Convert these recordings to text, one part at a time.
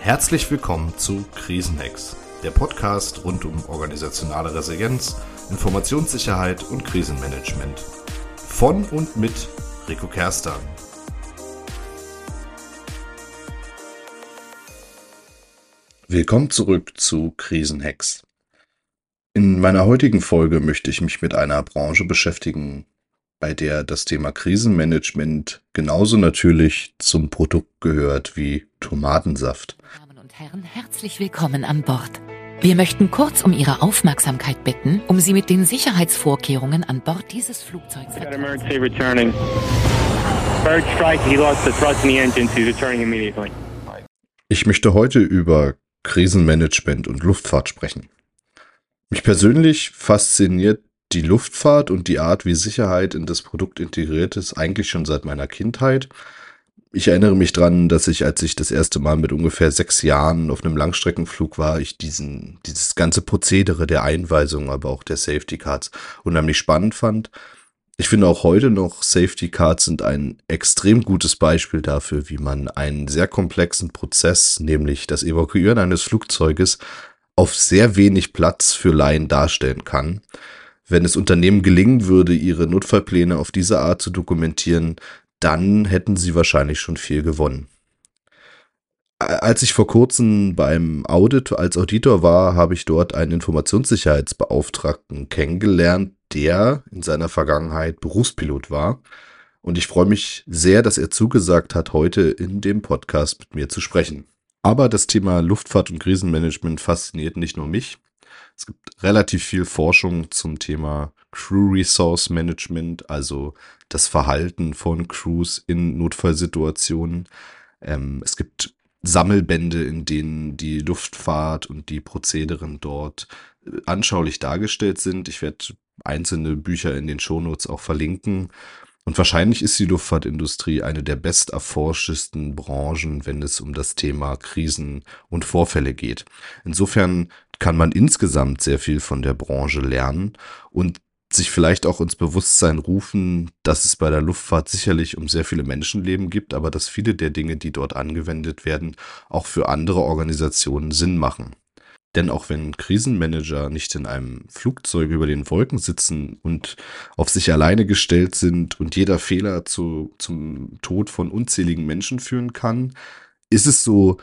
Herzlich willkommen zu Krisenhacks, der Podcast rund um organisationale Resilienz, Informationssicherheit und Krisenmanagement. Von und mit Rico Kerstan. Willkommen zurück zu Krisenhacks. In meiner heutigen Folge möchte ich mich mit einer Branche beschäftigen, bei der das Thema Krisenmanagement genauso natürlich zum Produkt gehört wie Tomatensaft. Damen und Herren, herzlich willkommen an Bord. Wir möchten kurz um Ihre Aufmerksamkeit bitten, um Sie mit den Sicherheitsvorkehrungen an Bord dieses Flugzeugs zu Ich möchte heute über Krisenmanagement und Luftfahrt sprechen. Mich persönlich fasziniert die Luftfahrt und die Art, wie Sicherheit in das Produkt integriert ist, eigentlich schon seit meiner Kindheit. Ich erinnere mich dran, dass ich, als ich das erste Mal mit ungefähr sechs Jahren auf einem Langstreckenflug war, ich diesen, dieses ganze Prozedere der Einweisung, aber auch der Safety Cards unheimlich spannend fand. Ich finde auch heute noch Safety Cards sind ein extrem gutes Beispiel dafür, wie man einen sehr komplexen Prozess, nämlich das Evakuieren eines Flugzeuges, auf sehr wenig Platz für Laien darstellen kann wenn es Unternehmen gelingen würde, ihre Notfallpläne auf diese Art zu dokumentieren, dann hätten sie wahrscheinlich schon viel gewonnen. Als ich vor kurzem beim Audit als Auditor war, habe ich dort einen Informationssicherheitsbeauftragten kennengelernt, der in seiner Vergangenheit Berufspilot war. Und ich freue mich sehr, dass er zugesagt hat, heute in dem Podcast mit mir zu sprechen. Aber das Thema Luftfahrt und Krisenmanagement fasziniert nicht nur mich. Es gibt relativ viel Forschung zum Thema Crew Resource Management, also das Verhalten von Crews in Notfallsituationen. Ähm, es gibt Sammelbände, in denen die Luftfahrt und die Prozederen dort äh, anschaulich dargestellt sind. Ich werde einzelne Bücher in den Shownotes auch verlinken. Und wahrscheinlich ist die Luftfahrtindustrie eine der besterforschtesten Branchen, wenn es um das Thema Krisen und Vorfälle geht. Insofern kann man insgesamt sehr viel von der Branche lernen und sich vielleicht auch ins Bewusstsein rufen, dass es bei der Luftfahrt sicherlich um sehr viele Menschenleben gibt, aber dass viele der Dinge, die dort angewendet werden, auch für andere Organisationen Sinn machen. Denn auch wenn Krisenmanager nicht in einem Flugzeug über den Wolken sitzen und auf sich alleine gestellt sind und jeder Fehler zu, zum Tod von unzähligen Menschen führen kann, ist es so,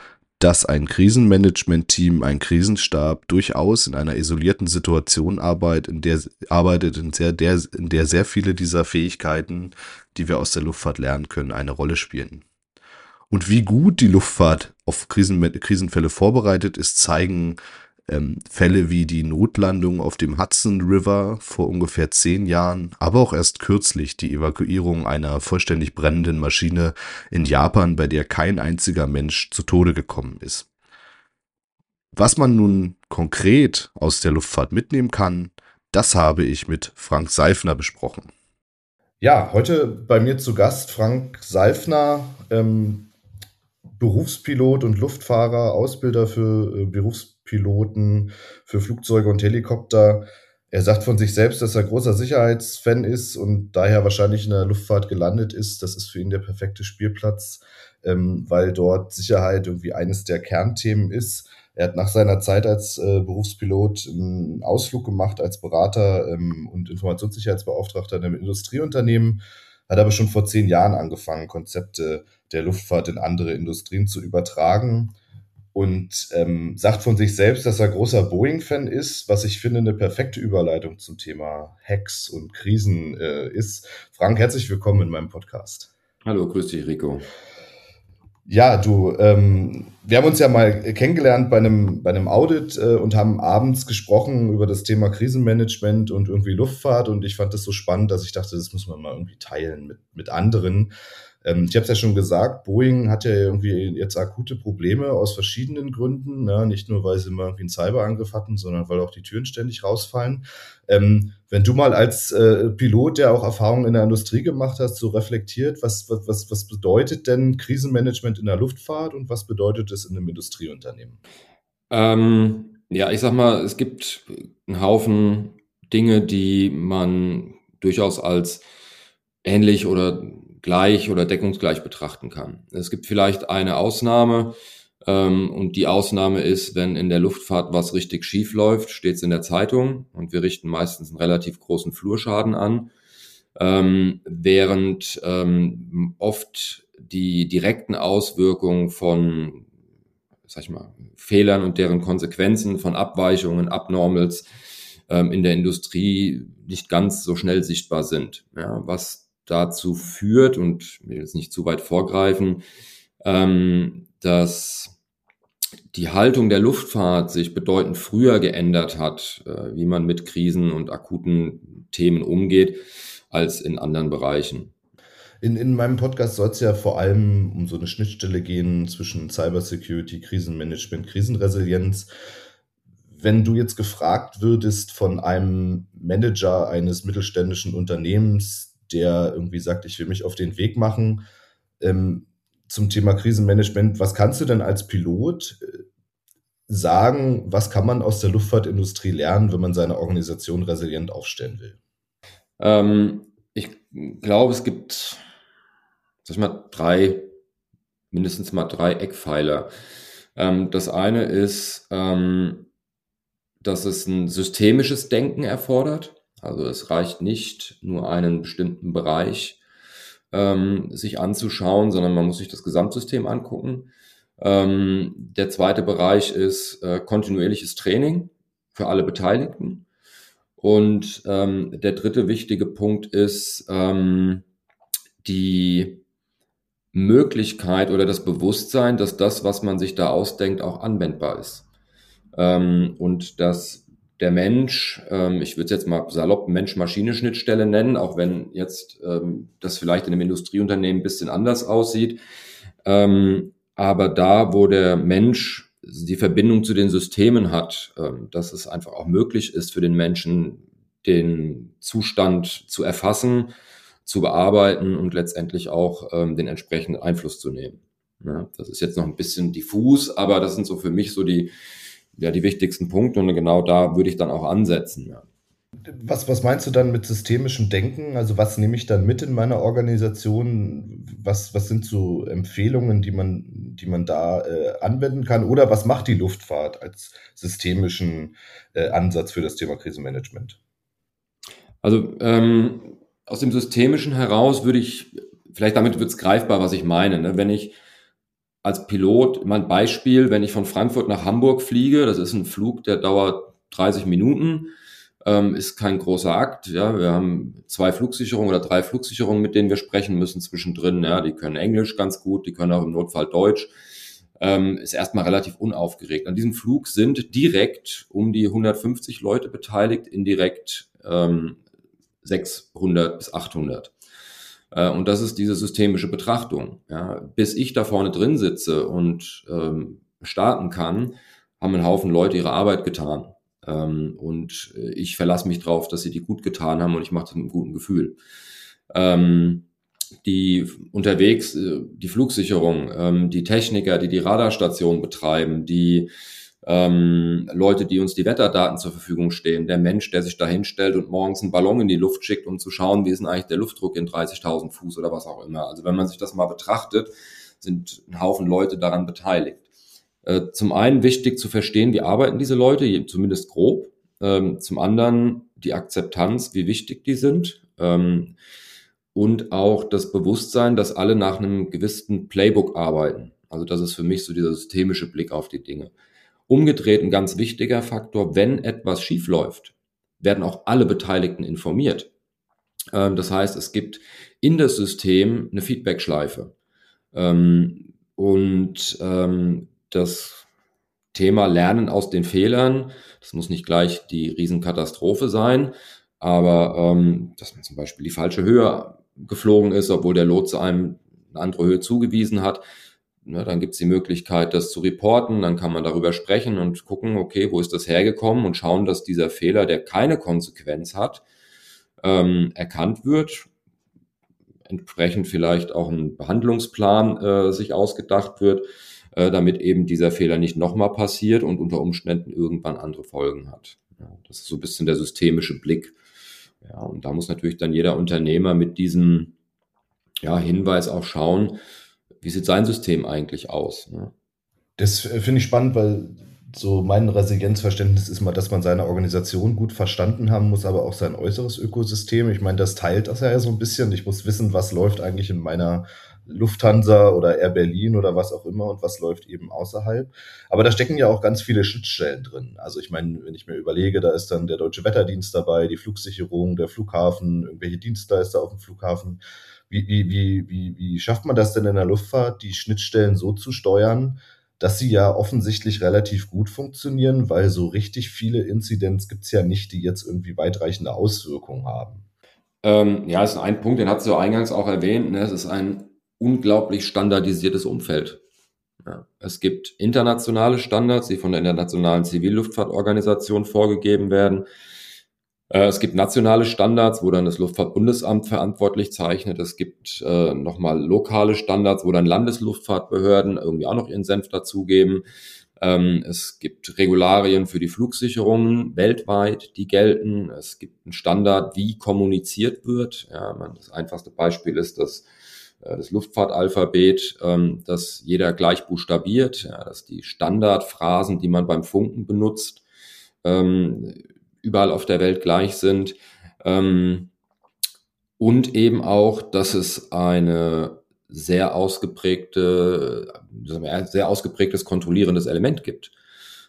dass ein Krisenmanagement-Team, ein Krisenstab durchaus in einer isolierten Situation arbeitet, in der arbeitet, in der, der, in der sehr viele dieser Fähigkeiten, die wir aus der Luftfahrt lernen können, eine Rolle spielen. Und wie gut die Luftfahrt auf Krisen, Krisenfälle vorbereitet ist, zeigen ähm, Fälle wie die Notlandung auf dem Hudson River vor ungefähr zehn Jahren, aber auch erst kürzlich die Evakuierung einer vollständig brennenden Maschine in Japan, bei der kein einziger Mensch zu Tode gekommen ist. Was man nun konkret aus der Luftfahrt mitnehmen kann, das habe ich mit Frank Seifner besprochen. Ja, heute bei mir zu Gast Frank Seifner, ähm, Berufspilot und Luftfahrer, Ausbilder für äh, Berufspiloten, für Flugzeuge und Helikopter. Er sagt von sich selbst, dass er großer Sicherheitsfan ist und daher wahrscheinlich in der Luftfahrt gelandet ist. Das ist für ihn der perfekte Spielplatz, ähm, weil dort Sicherheit irgendwie eines der Kernthemen ist. Er hat nach seiner Zeit als äh, Berufspilot einen Ausflug gemacht als Berater ähm, und Informationssicherheitsbeauftragter in einem Industrieunternehmen hat aber schon vor zehn Jahren angefangen, Konzepte der Luftfahrt in andere Industrien zu übertragen und ähm, sagt von sich selbst, dass er großer Boeing-Fan ist, was ich finde eine perfekte Überleitung zum Thema Hacks und Krisen äh, ist. Frank, herzlich willkommen in meinem Podcast. Hallo, grüß dich, Rico. Ja, du, ähm, wir haben uns ja mal kennengelernt bei einem, bei einem Audit äh, und haben abends gesprochen über das Thema Krisenmanagement und irgendwie Luftfahrt und ich fand das so spannend, dass ich dachte, das muss man mal irgendwie teilen mit, mit anderen. Ähm, ich habe es ja schon gesagt, Boeing hat ja irgendwie jetzt akute Probleme aus verschiedenen Gründen. Ne? Nicht nur, weil sie mal irgendwie einen Cyberangriff hatten, sondern weil auch die Türen ständig rausfallen. Ähm, wenn du mal als äh, Pilot, der auch Erfahrungen in der Industrie gemacht hast, so reflektiert, was, was, was bedeutet denn Krisenmanagement in der Luftfahrt und was bedeutet es in einem Industrieunternehmen? Ähm, ja, ich sag mal, es gibt einen Haufen Dinge, die man durchaus als ähnlich oder gleich oder deckungsgleich betrachten kann. Es gibt vielleicht eine Ausnahme, ähm, und die Ausnahme ist, wenn in der Luftfahrt was richtig schief läuft, steht es in der Zeitung und wir richten meistens einen relativ großen Flurschaden an, ähm, während ähm, oft die direkten Auswirkungen von sag ich mal, Fehlern und deren Konsequenzen von Abweichungen, Abnormals ähm, in der Industrie nicht ganz so schnell sichtbar sind. Ja, was dazu führt, und ich will jetzt nicht zu weit vorgreifen, ähm, dass die Haltung der Luftfahrt sich bedeutend früher geändert hat, äh, wie man mit Krisen und akuten Themen umgeht, als in anderen Bereichen. In, in meinem Podcast soll es ja vor allem um so eine Schnittstelle gehen zwischen Cybersecurity, Krisenmanagement, Krisenresilienz. Wenn du jetzt gefragt würdest von einem Manager eines mittelständischen Unternehmens, der irgendwie sagt, ich will mich auf den Weg machen ähm, zum Thema Krisenmanagement, was kannst du denn als Pilot äh, sagen, was kann man aus der Luftfahrtindustrie lernen, wenn man seine Organisation resilient aufstellen will? Ähm, ich glaube, es gibt sag ich mal, drei, mindestens mal drei Eckpfeiler. Ähm, das eine ist, ähm, dass es ein systemisches Denken erfordert. Also es reicht nicht nur einen bestimmten Bereich ähm, sich anzuschauen, sondern man muss sich das Gesamtsystem angucken. Ähm, der zweite Bereich ist äh, kontinuierliches Training für alle Beteiligten. Und ähm, der dritte wichtige Punkt ist ähm, die Möglichkeit oder das Bewusstsein, dass das, was man sich da ausdenkt, auch anwendbar ist. Ähm, und dass der Mensch, ähm, ich würde es jetzt mal salopp Mensch-Maschine-Schnittstelle nennen, auch wenn jetzt ähm, das vielleicht in einem Industrieunternehmen ein bisschen anders aussieht. Ähm, aber da, wo der Mensch die Verbindung zu den Systemen hat, ähm, dass es einfach auch möglich ist für den Menschen, den Zustand zu erfassen, zu bearbeiten und letztendlich auch ähm, den entsprechenden Einfluss zu nehmen. Ja, das ist jetzt noch ein bisschen diffus, aber das sind so für mich so die, ja, die wichtigsten Punkte und genau da würde ich dann auch ansetzen. Ja. Was, was meinst du dann mit systemischem Denken? Also was nehme ich dann mit in meiner Organisation? Was, was sind so Empfehlungen, die man, die man da äh, anwenden kann? Oder was macht die Luftfahrt als systemischen äh, Ansatz für das Thema Krisenmanagement? Also ähm, aus dem Systemischen heraus würde ich, vielleicht damit wird es greifbar, was ich meine. Ne? Wenn ich als Pilot, mein Beispiel, wenn ich von Frankfurt nach Hamburg fliege, das ist ein Flug, der dauert 30 Minuten, ähm, ist kein großer Akt. Ja, wir haben zwei Flugsicherungen oder drei Flugsicherungen, mit denen wir sprechen müssen zwischendrin. Ja, die können Englisch ganz gut, die können auch im Notfall Deutsch. Ähm, ist erstmal relativ unaufgeregt. An diesem Flug sind direkt um die 150 Leute beteiligt, indirekt ähm, 600 bis 800. Äh, und das ist diese systemische Betrachtung. Ja. Bis ich da vorne drin sitze und ähm, starten kann, haben ein Haufen Leute ihre Arbeit getan. Ähm, und äh, ich verlasse mich drauf, dass sie die gut getan haben und ich mache das mit einem guten Gefühl. Ähm, die unterwegs, äh, die Flugsicherung, ähm, die Techniker, die die Radarstation betreiben, die ähm, Leute, die uns die Wetterdaten zur Verfügung stehen, der Mensch, der sich da hinstellt und morgens einen Ballon in die Luft schickt, um zu schauen, wie ist denn eigentlich der Luftdruck in 30.000 Fuß oder was auch immer. Also wenn man sich das mal betrachtet, sind ein Haufen Leute daran beteiligt. Äh, zum einen wichtig zu verstehen, wie arbeiten diese Leute, zumindest grob. Ähm, zum anderen die Akzeptanz, wie wichtig die sind. Ähm, und auch das Bewusstsein, dass alle nach einem gewissen Playbook arbeiten. Also das ist für mich so dieser systemische Blick auf die Dinge. Umgedreht ein ganz wichtiger Faktor, wenn etwas schief läuft, werden auch alle Beteiligten informiert. Ähm, das heißt, es gibt in das System eine Feedback-Schleife. Ähm, und ähm, das Thema Lernen aus den Fehlern, das muss nicht gleich die Riesenkatastrophe sein, aber dass man zum Beispiel die falsche Höhe geflogen ist, obwohl der Lotse einem eine andere Höhe zugewiesen hat, Ne, dann gibt es die Möglichkeit, das zu reporten, dann kann man darüber sprechen und gucken, okay, wo ist das hergekommen und schauen, dass dieser Fehler, der keine Konsequenz hat, ähm, erkannt wird, entsprechend vielleicht auch ein Behandlungsplan äh, sich ausgedacht wird, äh, damit eben dieser Fehler nicht nochmal passiert und unter Umständen irgendwann andere Folgen hat. Ja, das ist so ein bisschen der systemische Blick. Ja, und da muss natürlich dann jeder Unternehmer mit diesem ja, Hinweis auch schauen, wie sieht sein System eigentlich aus. Ne? Das äh, finde ich spannend, weil so mein Resilienzverständnis ist mal, dass man seine Organisation gut verstanden haben muss, aber auch sein äußeres Ökosystem. Ich meine, das teilt das ja so ein bisschen. Ich muss wissen, was läuft eigentlich in meiner Lufthansa oder Air Berlin oder was auch immer und was läuft eben außerhalb. Aber da stecken ja auch ganz viele Schnittstellen drin. Also ich meine, wenn ich mir überlege, da ist dann der Deutsche Wetterdienst dabei, die Flugsicherung, der Flughafen, irgendwelche Dienstleister auf dem Flughafen. Wie, wie, wie, wie, wie schafft man das denn in der Luftfahrt, die Schnittstellen so zu steuern, dass sie ja offensichtlich relativ gut funktionieren, weil so richtig viele Inzidenz gibt es ja nicht, die jetzt irgendwie weitreichende Auswirkungen haben. Ähm, ja, ist ein Punkt, den hat sie eingangs auch erwähnt. Ne? Es ist ein unglaublich standardisiertes Umfeld. Ja, es gibt internationale Standards, die von der Internationalen Zivilluftfahrtorganisation vorgegeben werden. Äh, es gibt nationale Standards, wo dann das Luftfahrtbundesamt verantwortlich zeichnet. Es gibt äh, nochmal lokale Standards, wo dann Landesluftfahrtbehörden irgendwie auch noch ihren Senf dazugeben. Ähm, es gibt Regularien für die Flugsicherungen weltweit, die gelten. Es gibt einen Standard, wie kommuniziert wird. Ja, das einfachste Beispiel ist das, äh, das Luftfahrtalphabet, ähm, dass jeder gleich buchstabiert, ja, dass die Standardphrasen, die man beim Funken benutzt, ähm, überall auf der Welt gleich sind. Ähm, und eben auch, dass es eine sehr ausgeprägte, sehr ausgeprägtes kontrollierendes Element gibt.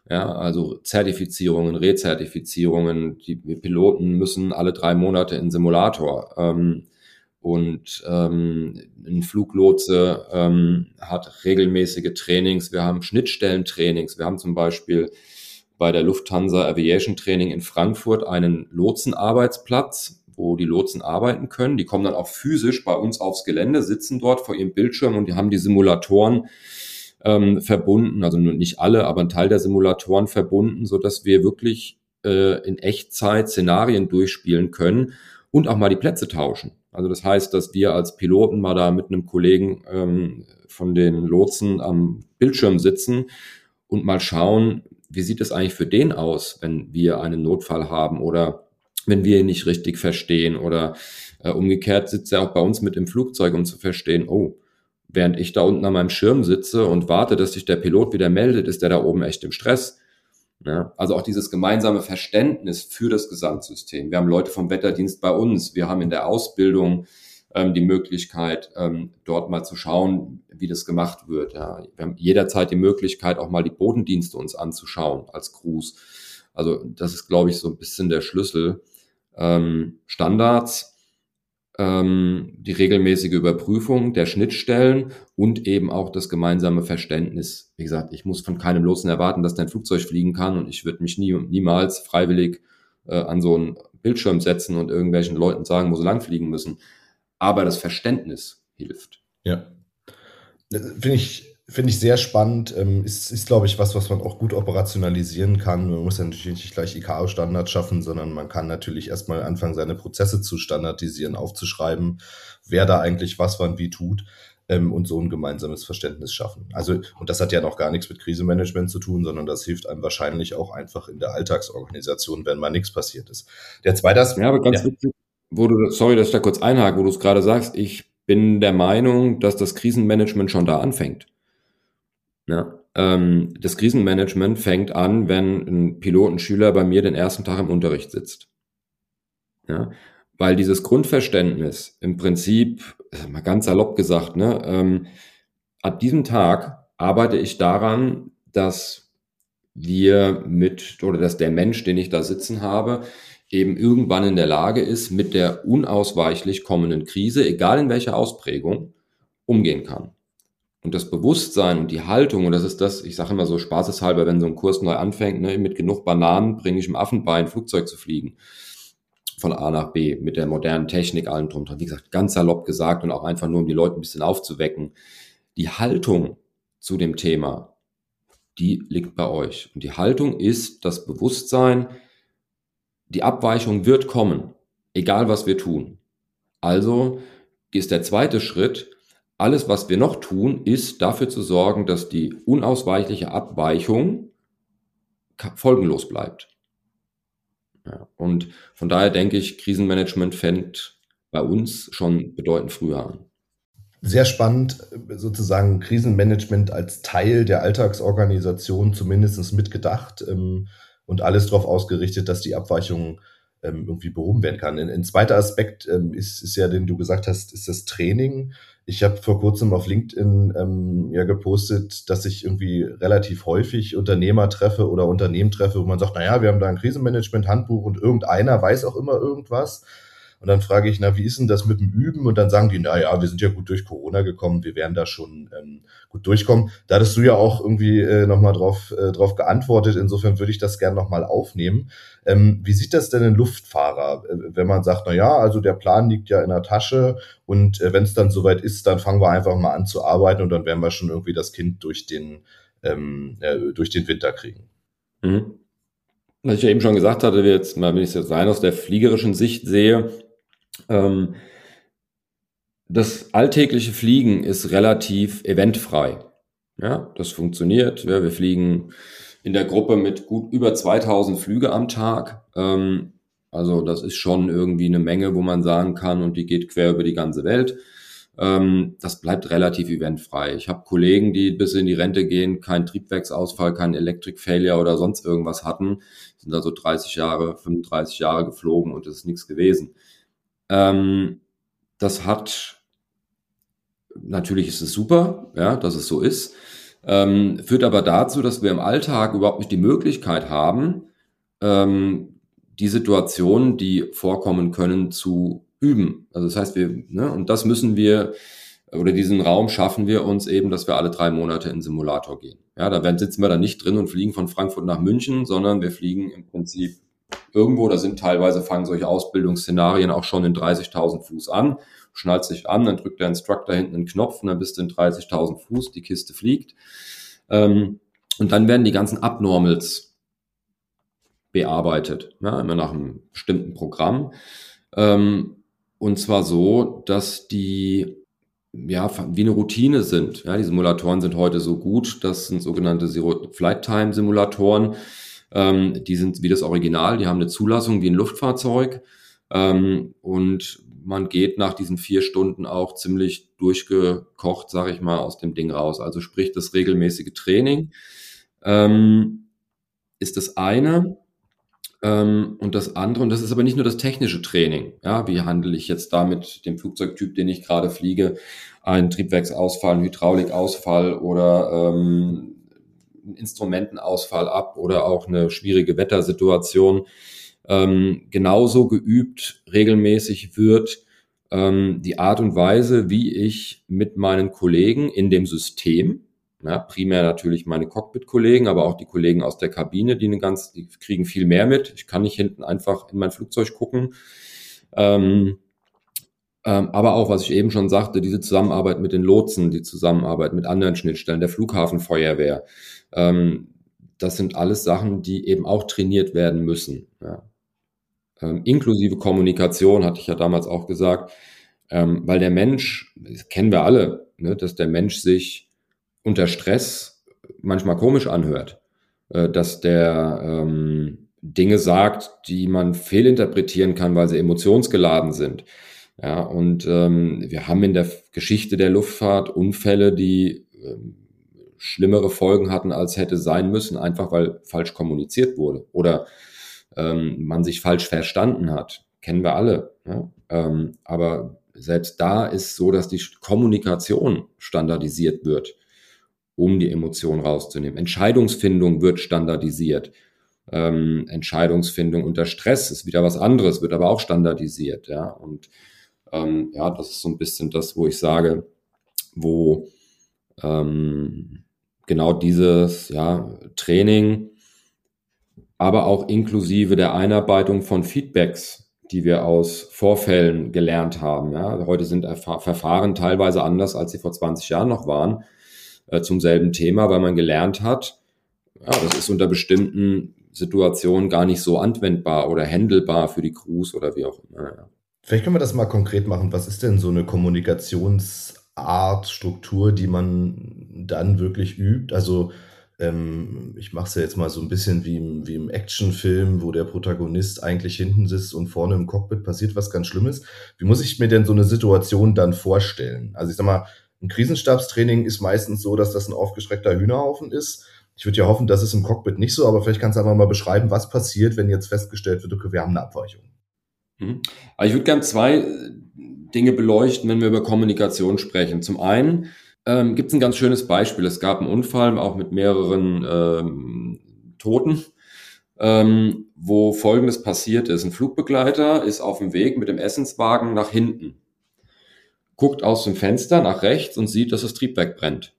Ja, also Zertifizierungen, Rezertifizierungen, die Piloten müssen alle drei Monate in Simulator. Ähm, und ähm, ein Fluglotse ähm, hat regelmäßige Trainings. Wir haben Schnittstellentrainings. Wir haben zum Beispiel bei der Lufthansa Aviation Training in Frankfurt einen Lotsenarbeitsplatz, wo die Lotsen arbeiten können. Die kommen dann auch physisch bei uns aufs Gelände, sitzen dort vor ihrem Bildschirm und die haben die Simulatoren ähm, verbunden, also nicht alle, aber ein Teil der Simulatoren verbunden, so dass wir wirklich äh, in Echtzeit Szenarien durchspielen können und auch mal die Plätze tauschen. Also das heißt, dass wir als Piloten mal da mit einem Kollegen ähm, von den Lotsen am Bildschirm sitzen und mal schauen, wie sieht es eigentlich für den aus, wenn wir einen Notfall haben oder wenn wir ihn nicht richtig verstehen oder äh, umgekehrt sitzt er auch bei uns mit im Flugzeug, um zu verstehen, oh, während ich da unten an meinem Schirm sitze und warte, dass sich der Pilot wieder meldet, ist der da oben echt im Stress. Ja, also auch dieses gemeinsame Verständnis für das Gesamtsystem. Wir haben Leute vom Wetterdienst bei uns, wir haben in der Ausbildung ähm, die Möglichkeit, ähm, dort mal zu schauen, wie das gemacht wird. Ja. Wir haben jederzeit die Möglichkeit, auch mal die Bodendienste uns anzuschauen als Crews. Also das ist, glaube ich, so ein bisschen der Schlüssel. Ähm, Standards, ähm, die regelmäßige Überprüfung der Schnittstellen und eben auch das gemeinsame Verständnis. Wie gesagt, ich muss von keinem Losen erwarten, dass dein Flugzeug fliegen kann und ich würde mich nie, niemals freiwillig äh, an so einen Bildschirm setzen und irgendwelchen Leuten sagen, wo sie lang fliegen müssen aber das Verständnis hilft. Ja. Finde ich, finde ich sehr spannend. Ähm, ist, ist glaube ich, was, was man auch gut operationalisieren kann. Man muss ja natürlich nicht gleich IKO-Standards schaffen, sondern man kann natürlich erstmal anfangen, seine Prozesse zu standardisieren, aufzuschreiben, wer da eigentlich was wann wie tut ähm, und so ein gemeinsames Verständnis schaffen. Also, und das hat ja noch gar nichts mit Krisenmanagement zu tun, sondern das hilft einem wahrscheinlich auch einfach in der Alltagsorganisation, wenn mal nichts passiert ist. Der zweite Aspekt. Ja, aber ganz ja. witzig, wo du, sorry, dass ich da kurz einhake, wo du es gerade sagst, ich bin der Meinung, dass das Krisenmanagement schon da anfängt. Ja, ähm, das Krisenmanagement fängt an, wenn ein Pilotenschüler bei mir den ersten Tag im Unterricht sitzt. Ja, weil dieses Grundverständnis im Prinzip, mal ganz salopp gesagt, ne, ähm, ab diesem Tag arbeite ich daran, dass wir mit, oder dass der Mensch, den ich da sitzen habe, eben irgendwann in der Lage ist, mit der unausweichlich kommenden Krise, egal in welcher Ausprägung, umgehen kann. Und das Bewusstsein und die Haltung, und das ist das, ich sage immer so spaßeshalber, wenn so ein Kurs neu anfängt, ne, mit genug Bananen bringe ich im Affenbein Flugzeug zu fliegen. Von A nach B, mit der modernen Technik, allem drum dran. Wie gesagt, ganz salopp gesagt und auch einfach nur, um die Leute ein bisschen aufzuwecken. Die Haltung zu dem Thema, die liegt bei euch. Und die Haltung ist das Bewusstsein, die Abweichung wird kommen, egal was wir tun. Also ist der zweite Schritt, alles, was wir noch tun, ist dafür zu sorgen, dass die unausweichliche Abweichung folgenlos bleibt. Ja, und von daher denke ich, Krisenmanagement fängt bei uns schon bedeutend früher an. sehr spannend, sozusagen Krisenmanagement als Teil der Alltagsorganisation zumindest mitgedacht ähm, und alles darauf ausgerichtet, dass die Abweichungen ähm, irgendwie behoben werden kann. Ein, ein zweiter Aspekt ähm, ist, ist ja, den du gesagt hast, ist das Training. Ich habe vor kurzem auf LinkedIn ähm, ja gepostet, dass ich irgendwie relativ häufig Unternehmer treffe oder Unternehmen treffe, wo man sagt, naja, wir haben da ein Krisenmanagement-Handbuch und irgendeiner weiß auch immer irgendwas. Und dann frage ich, na, wie ist denn das mit dem Üben? Und dann sagen die, na ja, wir sind ja gut durch Corona gekommen, wir werden da schon ähm, gut durchkommen. Da hattest du ja auch irgendwie äh, nochmal drauf, äh, drauf geantwortet. Insofern würde ich das gerne nochmal aufnehmen. Ähm, wie sieht das denn ein Luftfahrer, äh, wenn man sagt, na ja, also der Plan liegt ja in der Tasche und äh, wenn es dann soweit ist, dann fangen wir einfach mal an zu arbeiten und dann werden wir schon irgendwie das Kind durch den, ähm, äh, durch den Winter kriegen. Mhm. Was ich ja eben schon gesagt hatte, jetzt mal, wenn ich es jetzt rein aus der fliegerischen Sicht sehe, ähm, das alltägliche Fliegen ist relativ eventfrei. Ja, das funktioniert. Ja, wir fliegen in der Gruppe mit gut über 2000 Flüge am Tag. Ähm, also das ist schon irgendwie eine Menge, wo man sagen kann, und die geht quer über die ganze Welt. Ähm, das bleibt relativ eventfrei. Ich habe Kollegen, die bis in die Rente gehen, keinen Triebwerksausfall, keinen Electric Failure oder sonst irgendwas hatten. Sind also 30 Jahre, 35 Jahre geflogen und es ist nichts gewesen. Ähm, das hat, natürlich ist es super, ja, dass es so ist, ähm, führt aber dazu, dass wir im Alltag überhaupt nicht die Möglichkeit haben, ähm, die Situationen, die vorkommen können, zu üben. Also das heißt, wir, ne, und das müssen wir, oder diesen Raum schaffen wir uns eben, dass wir alle drei Monate in Simulator gehen. Ja, da werden, sitzen wir dann nicht drin und fliegen von Frankfurt nach München, sondern wir fliegen im Prinzip irgendwo, da sind teilweise, fangen solche Ausbildungsszenarien auch schon in 30.000 Fuß an, schnallt sich an, dann drückt der Instructor hinten einen Knopf und dann bist du in 30.000 Fuß, die Kiste fliegt. Ähm, und dann werden die ganzen Abnormals bearbeitet, ja, immer nach einem bestimmten Programm. Ähm, und zwar so, dass die ja, wie eine Routine sind. Ja, die Simulatoren sind heute so gut, das sind sogenannte Zero-Flight-Time-Simulatoren. Ähm, die sind wie das Original, die haben eine Zulassung wie ein Luftfahrzeug. Ähm, und man geht nach diesen vier Stunden auch ziemlich durchgekocht, sage ich mal, aus dem Ding raus. Also sprich, das regelmäßige Training ähm, ist das eine. Ähm, und das andere, und das ist aber nicht nur das technische Training. Ja, wie handle ich jetzt da mit dem Flugzeugtyp, den ich gerade fliege, einen Triebwerksausfall, einen Hydraulikausfall oder ähm, Instrumentenausfall ab oder auch eine schwierige Wettersituation ähm, genauso geübt regelmäßig wird, ähm, die Art und Weise, wie ich mit meinen Kollegen in dem System, ja, primär natürlich meine Cockpit-Kollegen, aber auch die Kollegen aus der Kabine, die eine ganz, die kriegen viel mehr mit. Ich kann nicht hinten einfach in mein Flugzeug gucken. Ähm, aber auch, was ich eben schon sagte, diese Zusammenarbeit mit den Lotsen, die Zusammenarbeit mit anderen Schnittstellen, der Flughafenfeuerwehr, ähm, das sind alles Sachen, die eben auch trainiert werden müssen. Ähm, inklusive Kommunikation, hatte ich ja damals auch gesagt, ähm, weil der Mensch, das kennen wir alle, ne, dass der Mensch sich unter Stress manchmal komisch anhört, äh, dass der ähm, Dinge sagt, die man fehlinterpretieren kann, weil sie emotionsgeladen sind. Ja, und ähm, wir haben in der Geschichte der Luftfahrt Unfälle, die ähm, schlimmere Folgen hatten, als hätte sein müssen, einfach weil falsch kommuniziert wurde oder ähm, man sich falsch verstanden hat. Kennen wir alle. Ja? Ähm, aber selbst da ist so, dass die Kommunikation standardisiert wird, um die Emotion rauszunehmen. Entscheidungsfindung wird standardisiert. Ähm, Entscheidungsfindung unter Stress ist wieder was anderes, wird aber auch standardisiert. Ja, und ähm, ja, das ist so ein bisschen das, wo ich sage, wo ähm, genau dieses ja, Training, aber auch inklusive der Einarbeitung von Feedbacks, die wir aus Vorfällen gelernt haben. Ja. Heute sind Erf Verfahren teilweise anders, als sie vor 20 Jahren noch waren, äh, zum selben Thema, weil man gelernt hat, ja, das ist unter bestimmten Situationen gar nicht so anwendbar oder handelbar für die Crews oder wie auch immer. Ja. Vielleicht können wir das mal konkret machen. Was ist denn so eine Kommunikationsart, Struktur, die man dann wirklich übt? Also ähm, ich mache es ja jetzt mal so ein bisschen wie im, wie im Actionfilm, wo der Protagonist eigentlich hinten sitzt und vorne im Cockpit passiert was ganz Schlimmes. Wie muss ich mir denn so eine Situation dann vorstellen? Also ich sag mal, ein Krisenstabstraining ist meistens so, dass das ein aufgeschreckter Hühnerhaufen ist. Ich würde ja hoffen, dass es im Cockpit nicht so, aber vielleicht kannst du einfach mal beschreiben, was passiert, wenn jetzt festgestellt wird, okay, wir haben eine Abweichung. Mhm. Ich würde gerne zwei äh, Dinge beleuchten, wenn wir über Kommunikation sprechen. Zum einen ähm, gibt es ein ganz schönes Beispiel. Es gab einen Unfall, auch mit mehreren ähm, Toten, ähm, wo Folgendes passiert ist. Ein Flugbegleiter ist auf dem Weg mit dem Essenswagen nach hinten, guckt aus dem Fenster nach rechts und sieht, dass das Triebwerk brennt.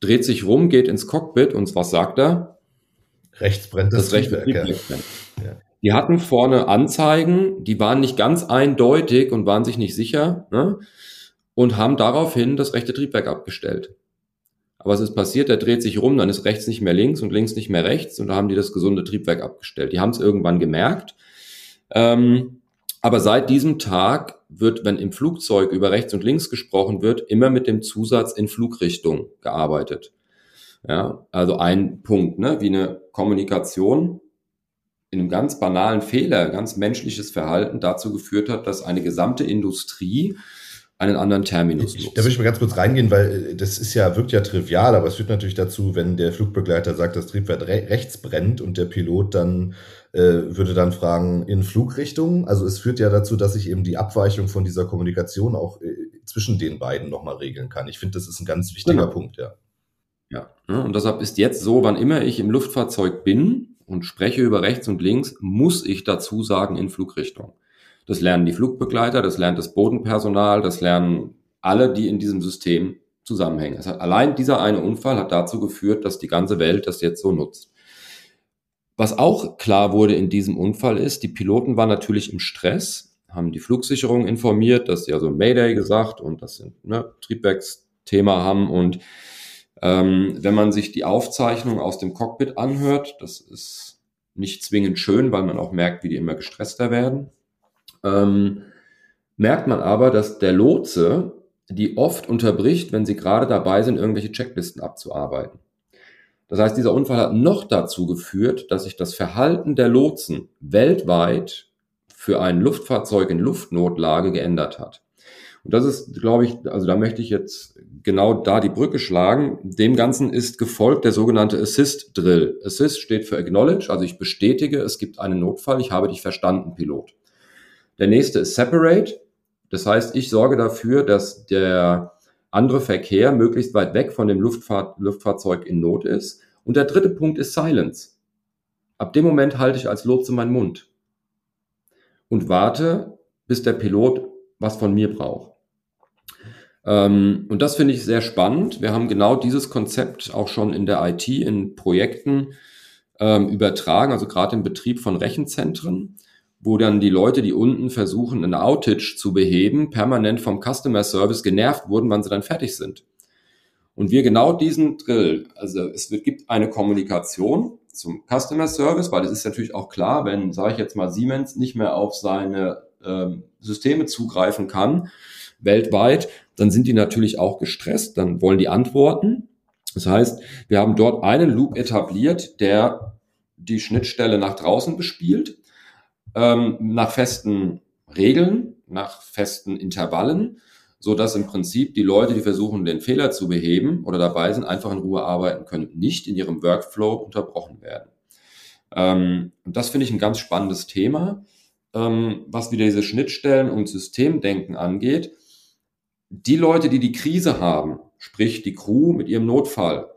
Dreht sich rum, geht ins Cockpit und was sagt er? Rechts brennt das, das Triebwerk. Triebwerk brennt. Ja. Die hatten vorne Anzeigen, die waren nicht ganz eindeutig und waren sich nicht sicher. Ne? und haben daraufhin das rechte Triebwerk abgestellt. Aber was ist passiert? Der dreht sich rum, dann ist rechts nicht mehr links und links nicht mehr rechts und da haben die das gesunde Triebwerk abgestellt. Die haben es irgendwann gemerkt. Ähm, aber seit diesem Tag wird, wenn im Flugzeug über rechts und links gesprochen wird, immer mit dem Zusatz in Flugrichtung gearbeitet. Ja, also ein Punkt, ne, wie eine Kommunikation in einem ganz banalen Fehler, ganz menschliches Verhalten dazu geführt hat, dass eine gesamte Industrie einen anderen Terminus nutzt. Da würde ich mal ganz kurz reingehen, weil äh, das ist ja, wirkt ja trivial, aber es führt natürlich dazu, wenn der Flugbegleiter sagt, das Triebwerk re rechts brennt und der Pilot dann äh, würde dann fragen, in Flugrichtung. Also es führt ja dazu, dass ich eben die Abweichung von dieser Kommunikation auch äh, zwischen den beiden nochmal regeln kann. Ich finde, das ist ein ganz wichtiger genau. Punkt, ja. Ja, und deshalb ist jetzt so, wann immer ich im Luftfahrzeug bin und spreche über rechts und links, muss ich dazu sagen in Flugrichtung. Das lernen die Flugbegleiter, das lernt das Bodenpersonal, das lernen alle, die in diesem System zusammenhängen. Das hat, allein dieser eine Unfall hat dazu geführt, dass die ganze Welt das jetzt so nutzt. Was auch klar wurde in diesem Unfall ist, die Piloten waren natürlich im Stress, haben die Flugsicherung informiert, dass sie also Mayday gesagt und das sind ne, Triebwerksthema haben und ähm, wenn man sich die Aufzeichnung aus dem Cockpit anhört, das ist nicht zwingend schön, weil man auch merkt, wie die immer gestresster werden ähm, merkt man aber, dass der Lotse die oft unterbricht, wenn sie gerade dabei sind, irgendwelche Checklisten abzuarbeiten. Das heißt, dieser Unfall hat noch dazu geführt, dass sich das Verhalten der Lotsen weltweit für ein Luftfahrzeug in Luftnotlage geändert hat. Und das ist, glaube ich, also da möchte ich jetzt genau da die Brücke schlagen. Dem Ganzen ist gefolgt der sogenannte Assist Drill. Assist steht für Acknowledge, also ich bestätige, es gibt einen Notfall, ich habe dich verstanden, Pilot. Der nächste ist Separate. Das heißt, ich sorge dafür, dass der andere Verkehr möglichst weit weg von dem Luftfahrt, Luftfahrzeug in Not ist. Und der dritte Punkt ist Silence. Ab dem Moment halte ich als Lotse meinen Mund und warte, bis der Pilot was von mir braucht. Ähm, und das finde ich sehr spannend. Wir haben genau dieses Konzept auch schon in der IT in Projekten ähm, übertragen, also gerade im Betrieb von Rechenzentren wo dann die Leute, die unten versuchen, eine Outage zu beheben, permanent vom Customer Service genervt wurden, wann sie dann fertig sind. Und wir genau diesen Drill, also es wird, gibt eine Kommunikation zum Customer Service, weil es ist natürlich auch klar, wenn, sage ich jetzt mal, Siemens nicht mehr auf seine ähm, Systeme zugreifen kann, weltweit, dann sind die natürlich auch gestresst, dann wollen die antworten. Das heißt, wir haben dort einen Loop etabliert, der die Schnittstelle nach draußen bespielt ähm, nach festen Regeln, nach festen Intervallen, so dass im Prinzip die Leute, die versuchen, den Fehler zu beheben oder dabei sind, einfach in Ruhe arbeiten können, nicht in ihrem Workflow unterbrochen werden. Ähm, und das finde ich ein ganz spannendes Thema, ähm, was wieder diese Schnittstellen und Systemdenken angeht. Die Leute, die die Krise haben, sprich die Crew mit ihrem Notfall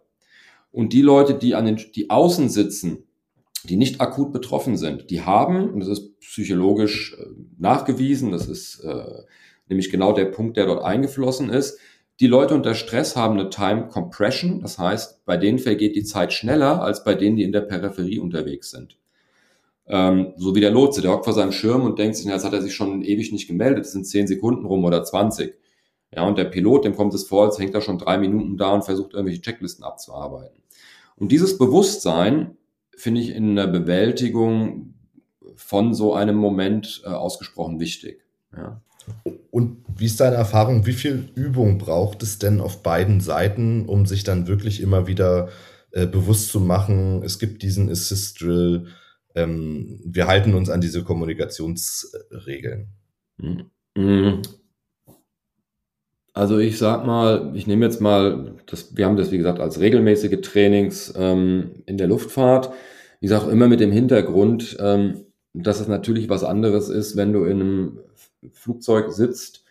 und die Leute, die an den, die außen sitzen die nicht akut betroffen sind, die haben, und das ist psychologisch äh, nachgewiesen, das ist äh, nämlich genau der Punkt, der dort eingeflossen ist, die Leute unter Stress haben eine Time Compression, das heißt, bei denen vergeht die Zeit schneller als bei denen, die in der Peripherie unterwegs sind. Ähm, so wie der Lotse, der hockt vor seinem Schirm und denkt sich, jetzt hat er sich schon ewig nicht gemeldet, es sind zehn Sekunden rum oder 20. Ja, und der Pilot, dem kommt es vor, als hängt er schon drei Minuten da und versucht irgendwelche Checklisten abzuarbeiten. Und dieses Bewusstsein finde ich in der Bewältigung von so einem Moment äh, ausgesprochen wichtig. Ja. Und wie ist deine Erfahrung? Wie viel Übung braucht es denn auf beiden Seiten, um sich dann wirklich immer wieder äh, bewusst zu machen, es gibt diesen Assist-Drill, ähm, wir halten uns an diese Kommunikationsregeln. Mhm. Also ich sag mal, ich nehme jetzt mal, das, wir haben das wie gesagt als regelmäßige Trainings ähm, in der Luftfahrt. Wie gesagt, immer mit dem Hintergrund, ähm, dass es natürlich was anderes ist, wenn du in einem Flugzeug sitzt,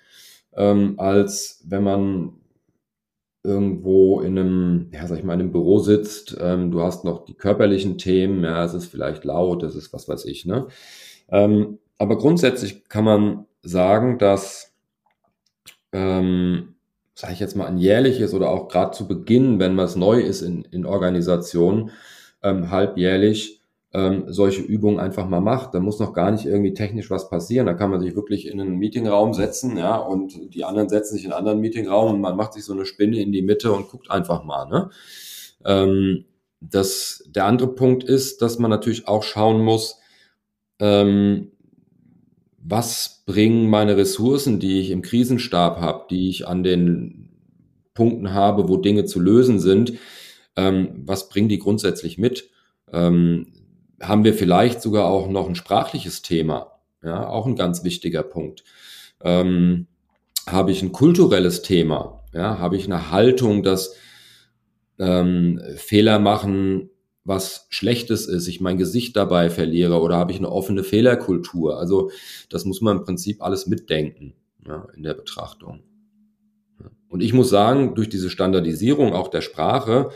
ähm, als wenn man irgendwo in einem, ja, sag ich mal, in einem Büro sitzt, ähm, du hast noch die körperlichen Themen, ja, es ist vielleicht laut, es ist was weiß ich, ne? Ähm, aber grundsätzlich kann man sagen, dass, ähm, sage ich jetzt mal, ein jährliches oder auch gerade zu Beginn, wenn was neu ist in, in Organisationen, ähm, halbjährlich ähm, solche Übungen einfach mal macht. Da muss noch gar nicht irgendwie technisch was passieren. Da kann man sich wirklich in einen Meetingraum setzen, ja, und die anderen setzen sich in einen anderen Meetingraum und man macht sich so eine Spinne in die Mitte und guckt einfach mal. Ne? Ähm, das, der andere Punkt ist, dass man natürlich auch schauen muss, ähm, was bringen meine Ressourcen, die ich im Krisenstab habe, die ich an den Punkten habe, wo Dinge zu lösen sind, ähm, was bringen die grundsätzlich mit? Ähm, haben wir vielleicht sogar auch noch ein sprachliches Thema, ja, auch ein ganz wichtiger Punkt. Ähm, habe ich ein kulturelles Thema, ja, habe ich eine Haltung, dass ähm, Fehler machen was Schlechtes ist, ich mein Gesicht dabei verliere oder habe ich eine offene Fehlerkultur. Also das muss man im Prinzip alles mitdenken ja, in der Betrachtung. Und ich muss sagen, durch diese Standardisierung auch der Sprache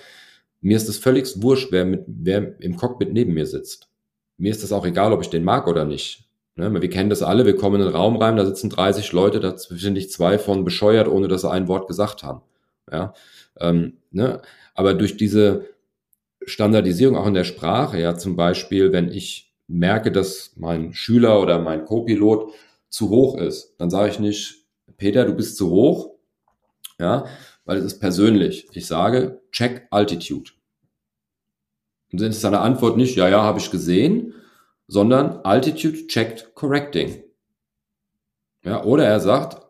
mir ist es völlig wurscht, wer, mit, wer im Cockpit neben mir sitzt. Mir ist es auch egal, ob ich den mag oder nicht. Ne? Wir kennen das alle, wir kommen in den Raum rein, da sitzen 30 Leute, da finde ich zwei von bescheuert, ohne dass sie ein Wort gesagt haben. Ja? Ähm, ne? Aber durch diese Standardisierung auch in der Sprache, ja, zum Beispiel, wenn ich merke, dass mein Schüler oder mein Co-Pilot zu hoch ist, dann sage ich nicht, Peter, du bist zu hoch, ja, weil es ist persönlich. Ich sage, check Altitude. Und dann ist seine Antwort nicht, ja, ja, habe ich gesehen, sondern Altitude checked correcting. Ja, oder er sagt,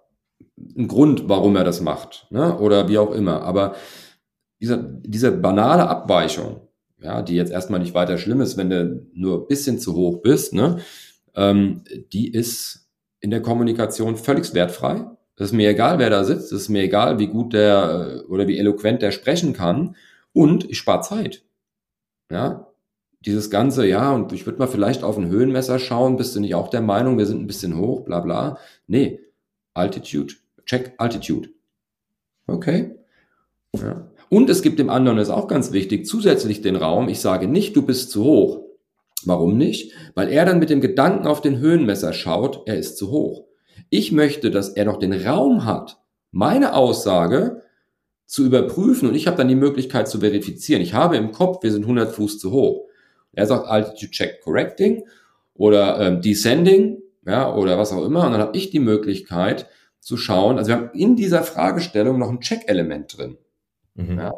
ein Grund, warum er das macht, ne? oder wie auch immer. Aber dieser, diese banale Abweichung, ja, die jetzt erstmal nicht weiter schlimm ist, wenn du nur ein bisschen zu hoch bist, ne? ähm, die ist in der Kommunikation völlig wertfrei. Es ist mir egal, wer da sitzt. Es ist mir egal, wie gut der oder wie eloquent der sprechen kann. Und ich spare Zeit. Ja, dieses Ganze, ja, und ich würde mal vielleicht auf ein Höhenmesser schauen. Bist du nicht auch der Meinung, wir sind ein bisschen hoch, bla bla? Nee, Altitude. Check Altitude. Okay. Ja. Und es gibt dem anderen, das ist auch ganz wichtig, zusätzlich den Raum. Ich sage nicht, du bist zu hoch. Warum nicht? Weil er dann mit dem Gedanken auf den Höhenmesser schaut, er ist zu hoch. Ich möchte, dass er noch den Raum hat, meine Aussage zu überprüfen und ich habe dann die Möglichkeit zu verifizieren. Ich habe im Kopf, wir sind 100 Fuß zu hoch. Er sagt Altitude Check Correcting oder ähm, Descending, ja, oder was auch immer. Und dann habe ich die Möglichkeit zu schauen. Also wir haben in dieser Fragestellung noch ein Check-Element drin. Mhm. Ja.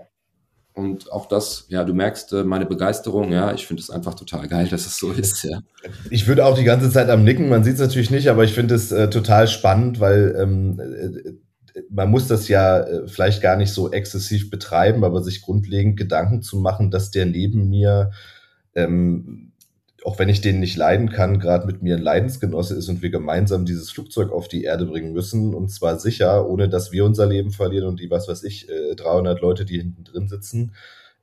Und auch das, ja, du merkst äh, meine Begeisterung, ja, ich finde es einfach total geil, dass es so ist, ja. Ich würde auch die ganze Zeit am Nicken, man sieht es natürlich nicht, aber ich finde es äh, total spannend, weil ähm, äh, man muss das ja äh, vielleicht gar nicht so exzessiv betreiben, aber sich grundlegend Gedanken zu machen, dass der neben mir ähm, auch wenn ich den nicht leiden kann, gerade mit mir ein Leidensgenosse ist und wir gemeinsam dieses Flugzeug auf die Erde bringen müssen und zwar sicher, ohne dass wir unser Leben verlieren und die, was weiß ich, 300 äh, Leute, die hinten drin sitzen,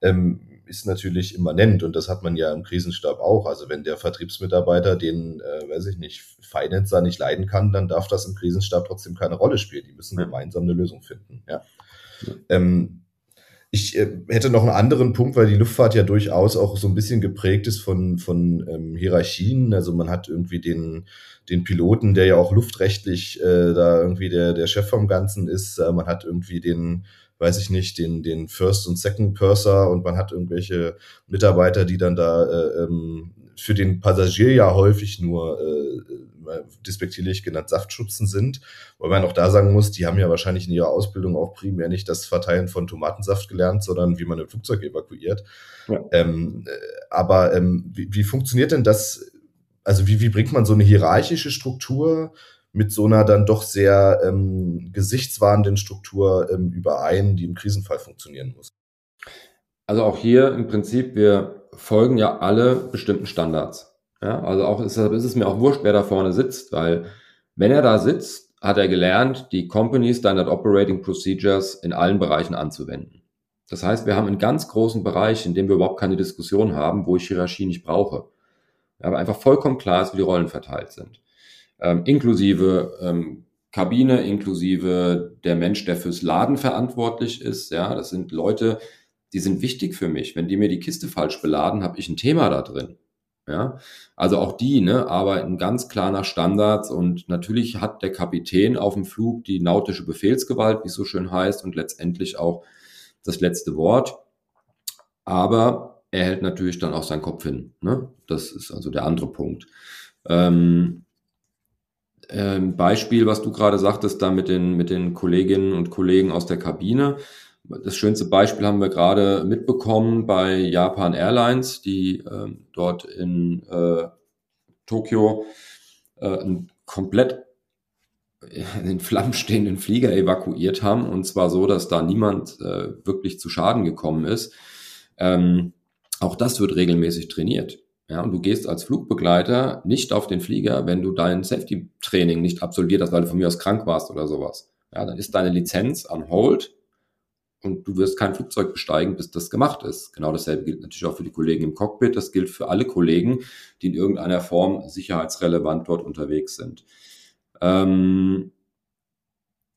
ähm, ist natürlich immanent und das hat man ja im Krisenstab auch. Also wenn der Vertriebsmitarbeiter den, äh, weiß ich nicht, Financer nicht leiden kann, dann darf das im Krisenstab trotzdem keine Rolle spielen. Die müssen gemeinsam eine Lösung finden. Ja. ja. Ähm, ich äh, hätte noch einen anderen Punkt, weil die Luftfahrt ja durchaus auch so ein bisschen geprägt ist von, von ähm, Hierarchien. Also man hat irgendwie den, den Piloten, der ja auch luftrechtlich äh, da irgendwie der, der Chef vom Ganzen ist. Äh, man hat irgendwie den, weiß ich nicht, den, den First und Second Purser und man hat irgendwelche Mitarbeiter, die dann da äh, ähm, für den Passagier ja häufig nur äh, despektierlich genannt Saftschubsen sind. Weil man auch da sagen muss, die haben ja wahrscheinlich in ihrer Ausbildung auch primär nicht das Verteilen von Tomatensaft gelernt, sondern wie man ein Flugzeug evakuiert. Ja. Ähm, äh, aber ähm, wie, wie funktioniert denn das? Also wie, wie bringt man so eine hierarchische Struktur mit so einer dann doch sehr ähm, gesichtswahrenden Struktur ähm, überein, die im Krisenfall funktionieren muss? Also auch hier im Prinzip, wir folgen ja alle bestimmten Standards. Ja, also auch ist, ist es mir auch wurscht, wer da vorne sitzt, weil wenn er da sitzt, hat er gelernt, die Company Standard Operating Procedures in allen Bereichen anzuwenden. Das heißt, wir haben einen ganz großen Bereich, in dem wir überhaupt keine Diskussion haben, wo ich Hierarchie nicht brauche. Aber einfach vollkommen klar ist, wie die Rollen verteilt sind. Ähm, inklusive ähm, Kabine, inklusive der Mensch, der fürs Laden verantwortlich ist. Ja, das sind Leute, die sind wichtig für mich. Wenn die mir die Kiste falsch beladen, habe ich ein Thema da drin. Ja, also auch die ne, arbeiten ganz klar nach Standards und natürlich hat der Kapitän auf dem Flug die nautische Befehlsgewalt, wie es so schön heißt, und letztendlich auch das letzte Wort. Aber er hält natürlich dann auch seinen Kopf hin. Ne? Das ist also der andere Punkt. Ähm, ähm, Beispiel, was du gerade sagtest, da mit den, mit den Kolleginnen und Kollegen aus der Kabine. Das schönste Beispiel haben wir gerade mitbekommen bei Japan Airlines, die äh, dort in äh, Tokio äh, einen komplett in den Flammen stehenden Flieger evakuiert haben. Und zwar so, dass da niemand äh, wirklich zu Schaden gekommen ist. Ähm, auch das wird regelmäßig trainiert. Ja, und du gehst als Flugbegleiter nicht auf den Flieger, wenn du dein Safety-Training nicht absolviert hast, weil du von mir aus krank warst oder sowas. Ja, dann ist deine Lizenz an Hold und du wirst kein Flugzeug besteigen, bis das gemacht ist. Genau dasselbe gilt natürlich auch für die Kollegen im Cockpit. Das gilt für alle Kollegen, die in irgendeiner Form sicherheitsrelevant dort unterwegs sind. Ähm,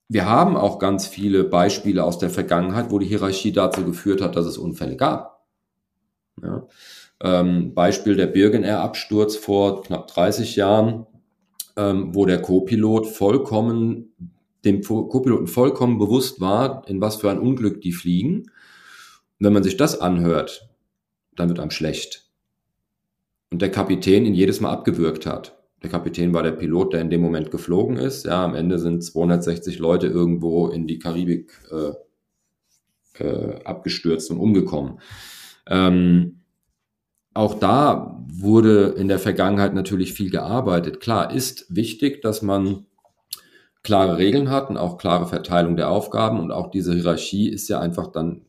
wir haben auch ganz viele Beispiele aus der Vergangenheit, wo die Hierarchie dazu geführt hat, dass es Unfälle gab. Ja. Ähm, Beispiel der Birgen Air Absturz vor knapp 30 Jahren, ähm, wo der Co-Pilot vollkommen dem Co-Piloten vollkommen bewusst war, in was für ein Unglück die fliegen. Und wenn man sich das anhört, dann wird einem schlecht. Und der Kapitän ihn jedes Mal abgewürgt hat. Der Kapitän war der Pilot, der in dem Moment geflogen ist. Ja, am Ende sind 260 Leute irgendwo in die Karibik äh, äh, abgestürzt und umgekommen. Ähm, auch da wurde in der Vergangenheit natürlich viel gearbeitet. Klar, ist wichtig, dass man klare Regeln hat und auch klare Verteilung der Aufgaben und auch diese Hierarchie ist ja einfach dann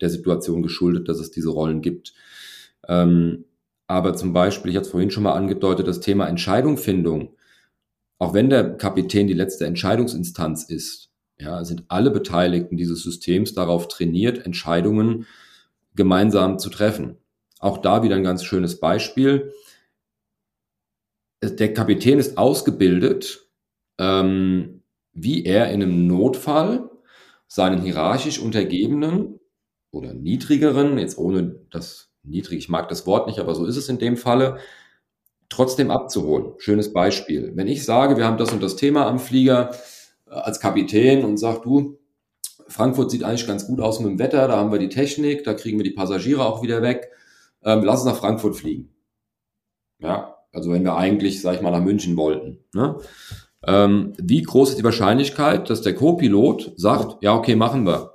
der Situation geschuldet, dass es diese Rollen gibt. Ähm, aber zum Beispiel, ich hatte es vorhin schon mal angedeutet, das Thema Entscheidungsfindung. Auch wenn der Kapitän die letzte Entscheidungsinstanz ist, ja, sind alle Beteiligten dieses Systems darauf trainiert, Entscheidungen gemeinsam zu treffen. Auch da wieder ein ganz schönes Beispiel. Der Kapitän ist ausgebildet, ähm, wie er in einem Notfall seinen hierarchisch Untergebenen oder Niedrigeren, jetzt ohne das niedrig, ich mag das Wort nicht, aber so ist es in dem Falle, trotzdem abzuholen. Schönes Beispiel. Wenn ich sage, wir haben das und das Thema am Flieger äh, als Kapitän und sag du, Frankfurt sieht eigentlich ganz gut aus mit dem Wetter, da haben wir die Technik, da kriegen wir die Passagiere auch wieder weg, ähm, lass uns nach Frankfurt fliegen. Ja, also wenn wir eigentlich, sag ich mal, nach München wollten. Ne? Ähm, wie groß ist die Wahrscheinlichkeit, dass der Co-Pilot sagt, ja, okay, machen wir.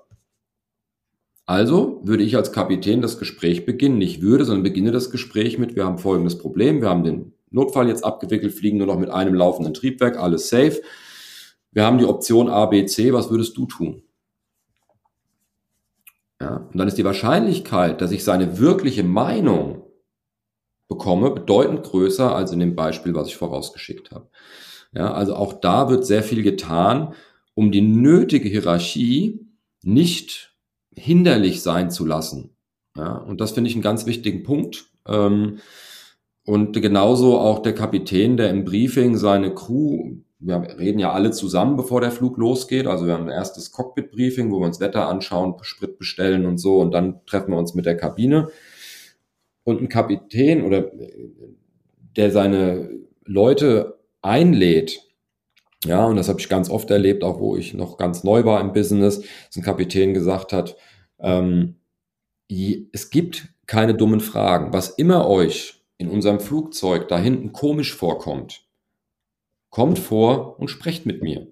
Also würde ich als Kapitän das Gespräch beginnen. Nicht würde, sondern beginne das Gespräch mit, wir haben folgendes Problem, wir haben den Notfall jetzt abgewickelt, fliegen nur noch mit einem laufenden Triebwerk, alles safe. Wir haben die Option A, B, C, was würdest du tun? Ja, und dann ist die Wahrscheinlichkeit, dass ich seine wirkliche Meinung bekomme, bedeutend größer als in dem Beispiel, was ich vorausgeschickt habe. Ja, also auch da wird sehr viel getan, um die nötige Hierarchie nicht hinderlich sein zu lassen. Ja, und das finde ich einen ganz wichtigen Punkt. Ähm, und genauso auch der Kapitän, der im Briefing seine Crew, wir reden ja alle zusammen, bevor der Flug losgeht. Also wir haben ein erstes Cockpit-Briefing, wo wir uns Wetter anschauen, Sprit bestellen und so. Und dann treffen wir uns mit der Kabine. Und ein Kapitän oder der seine Leute einlädt, ja, und das habe ich ganz oft erlebt, auch wo ich noch ganz neu war im Business, dass ein Kapitän gesagt hat, ähm, es gibt keine dummen Fragen. Was immer euch in unserem Flugzeug da hinten komisch vorkommt, kommt vor und sprecht mit mir.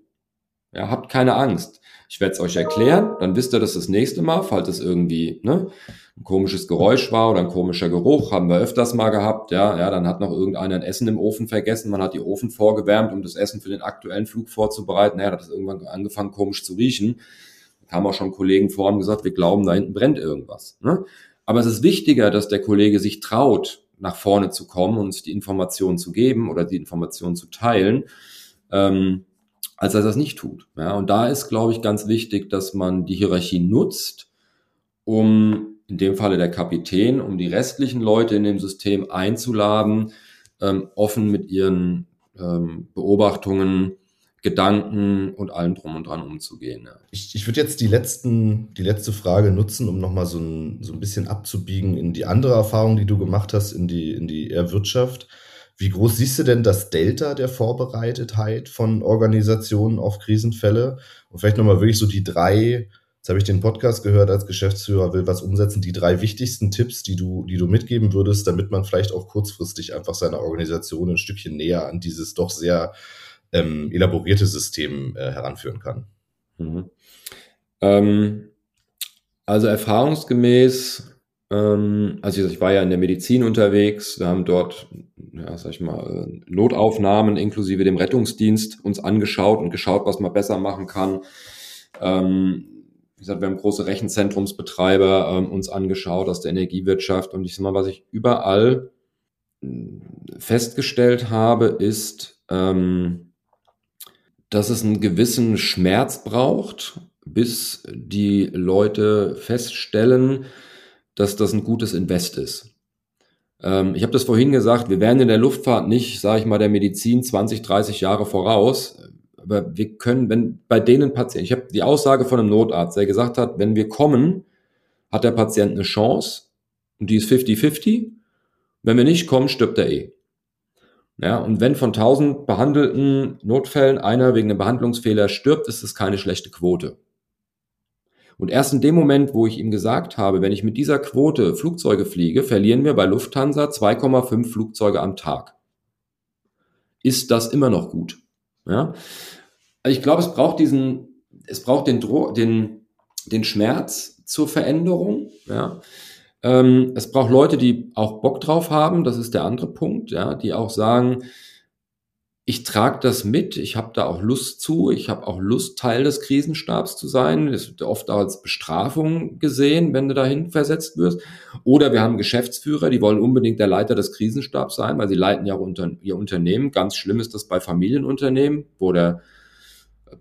Ja, habt keine Angst. Ich werde es euch erklären, dann wisst ihr das das nächste Mal, falls es irgendwie ne, ein komisches Geräusch war oder ein komischer Geruch, haben wir öfters mal gehabt. Ja, ja, dann hat noch irgendeiner ein Essen im Ofen vergessen, man hat die Ofen vorgewärmt, um das Essen für den aktuellen Flug vorzubereiten. Naja, hat es irgendwann angefangen komisch zu riechen. Da kamen auch schon Kollegen vor und gesagt, wir glauben, da hinten brennt irgendwas. Ne? Aber es ist wichtiger, dass der Kollege sich traut, nach vorne zu kommen und die Informationen zu geben oder die Informationen zu teilen, ähm, als dass er das nicht tut. Ja, und da ist, glaube ich, ganz wichtig, dass man die Hierarchie nutzt, um in dem Falle der Kapitän, um die restlichen Leute in dem System einzuladen, ähm, offen mit ihren ähm, Beobachtungen, Gedanken und allem drum und dran umzugehen. Ja. Ich, ich würde jetzt die, letzten, die letzte Frage nutzen, um nochmal so ein, so ein bisschen abzubiegen in die andere Erfahrung, die du gemacht hast, in die, in die Wirtschaft. Wie groß siehst du denn das Delta der Vorbereitetheit von Organisationen auf Krisenfälle? Und vielleicht nochmal wirklich so die drei, jetzt habe ich den Podcast gehört als Geschäftsführer, will was umsetzen, die drei wichtigsten Tipps, die du, die du mitgeben würdest, damit man vielleicht auch kurzfristig einfach seine Organisation ein Stückchen näher an dieses doch sehr ähm, elaborierte System äh, heranführen kann. Mhm. Ähm, also erfahrungsgemäß, ähm, also ich war ja in der Medizin unterwegs, wir haben dort, ja, sag ich mal, Notaufnahmen inklusive dem Rettungsdienst uns angeschaut und geschaut, was man besser machen kann. Ähm, wie gesagt, wir haben große Rechenzentrumsbetreiber ähm, uns angeschaut aus der Energiewirtschaft und ich sag mal, was ich überall hm, festgestellt habe, ist, ähm, dass es einen gewissen Schmerz braucht, bis die Leute feststellen, dass das ein gutes Invest ist. Ähm, ich habe das vorhin gesagt, wir werden in der Luftfahrt nicht, sage ich mal, der Medizin 20, 30 Jahre voraus. Aber wir können, wenn bei denen Patienten, ich habe die Aussage von einem Notarzt, der gesagt hat, wenn wir kommen, hat der Patient eine Chance und die ist 50-50. Wenn wir nicht kommen, stirbt er eh. Ja, und wenn von 1000 behandelten Notfällen einer wegen einem Behandlungsfehler stirbt, ist es keine schlechte Quote. Und erst in dem Moment, wo ich ihm gesagt habe, wenn ich mit dieser Quote Flugzeuge fliege, verlieren wir bei Lufthansa 2,5 Flugzeuge am Tag. Ist das immer noch gut? Ja? Ich glaube, es braucht diesen, es braucht den, Dro den, den Schmerz zur Veränderung. Ja? Ähm, es braucht Leute, die auch Bock drauf haben, das ist der andere Punkt, ja, die auch sagen, ich trage das mit, ich habe da auch Lust zu, ich habe auch Lust, Teil des Krisenstabs zu sein. Das wird oft als Bestrafung gesehen, wenn du dahin versetzt wirst. Oder wir haben Geschäftsführer, die wollen unbedingt der Leiter des Krisenstabs sein, weil sie leiten ja auch unter, ihr Unternehmen. Ganz schlimm ist das bei Familienunternehmen, wo der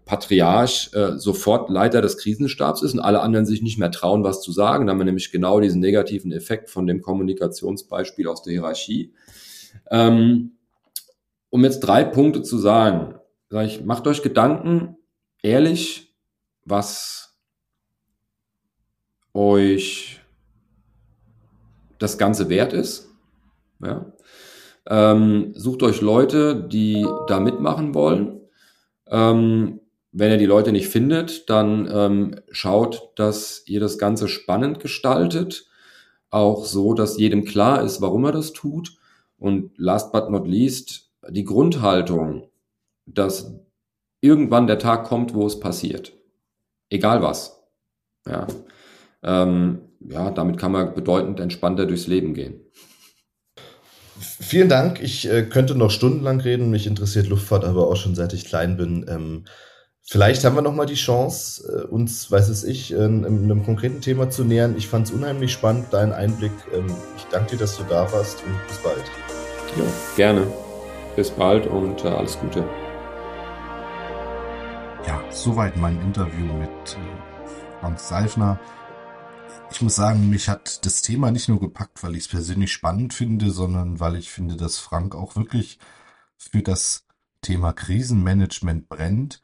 Patriarch äh, sofort Leiter des Krisenstabs ist und alle anderen sich nicht mehr trauen, was zu sagen. Da haben wir nämlich genau diesen negativen Effekt von dem Kommunikationsbeispiel aus der Hierarchie. Ähm, um jetzt drei Punkte zu sagen, sage ich, macht euch Gedanken, ehrlich, was euch das Ganze wert ist. Ja? Ähm, sucht euch Leute, die da mitmachen wollen ähm, wenn ihr die Leute nicht findet, dann ähm, schaut, dass ihr das Ganze spannend gestaltet, auch so, dass jedem klar ist, warum er das tut. Und last but not least, die Grundhaltung, dass irgendwann der Tag kommt, wo es passiert. Egal was. Ja, ähm, ja damit kann man bedeutend entspannter durchs Leben gehen. Vielen Dank. Ich äh, könnte noch stundenlang reden. Mich interessiert Luftfahrt aber auch schon seit ich klein bin. Ähm, vielleicht haben wir noch mal die Chance, äh, uns, weiß es ich, äh, einem konkreten Thema zu nähern. Ich fand es unheimlich spannend, deinen Einblick. Ähm, ich danke dir, dass du da warst und bis bald. Ja, gerne. Bis bald und äh, alles Gute. Ja, soweit mein Interview mit äh, Frank Seifner ich muss sagen, mich hat das Thema nicht nur gepackt, weil ich es persönlich spannend finde, sondern weil ich finde, dass Frank auch wirklich für das Thema Krisenmanagement brennt.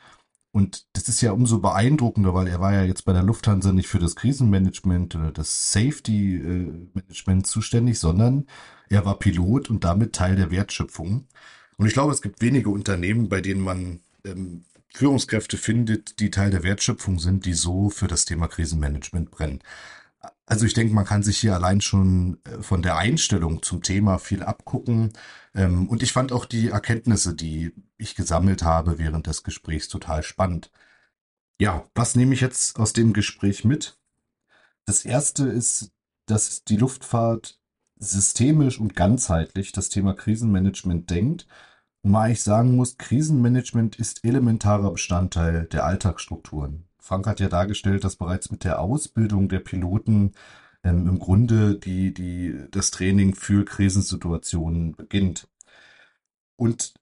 Und das ist ja umso beeindruckender, weil er war ja jetzt bei der Lufthansa nicht für das Krisenmanagement oder das Safety Management zuständig, sondern er war Pilot und damit Teil der Wertschöpfung. Und ich glaube, es gibt wenige Unternehmen, bei denen man ähm, Führungskräfte findet, die Teil der Wertschöpfung sind, die so für das Thema Krisenmanagement brennen. Also ich denke, man kann sich hier allein schon äh, von der Einstellung zum Thema viel abgucken. Ähm, und ich fand auch die Erkenntnisse, die ich gesammelt habe während des Gesprächs, total spannend. Ja, was nehme ich jetzt aus dem Gespräch mit? Das erste ist, dass die Luftfahrt systemisch und ganzheitlich das Thema Krisenmanagement denkt. Und mal ich sagen muss, Krisenmanagement ist elementarer Bestandteil der Alltagsstrukturen. Frank hat ja dargestellt, dass bereits mit der Ausbildung der Piloten ähm, im Grunde die, die, das Training für Krisensituationen beginnt. Und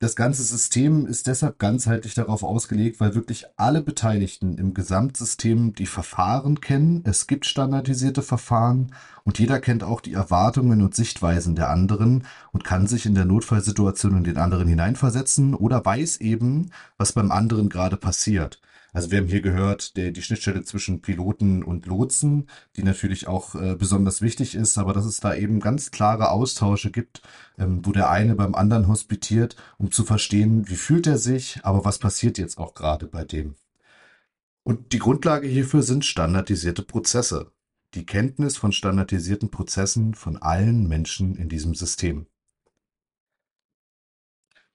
das ganze System ist deshalb ganzheitlich darauf ausgelegt, weil wirklich alle Beteiligten im Gesamtsystem die Verfahren kennen. Es gibt standardisierte Verfahren und jeder kennt auch die Erwartungen und Sichtweisen der anderen und kann sich in der Notfallsituation in den anderen hineinversetzen oder weiß eben, was beim anderen gerade passiert. Also wir haben hier gehört, der, die Schnittstelle zwischen Piloten und Lotsen, die natürlich auch äh, besonders wichtig ist, aber dass es da eben ganz klare Austausche gibt, ähm, wo der eine beim anderen hospitiert, um zu verstehen, wie fühlt er sich, aber was passiert jetzt auch gerade bei dem. Und die Grundlage hierfür sind standardisierte Prozesse. Die Kenntnis von standardisierten Prozessen von allen Menschen in diesem System.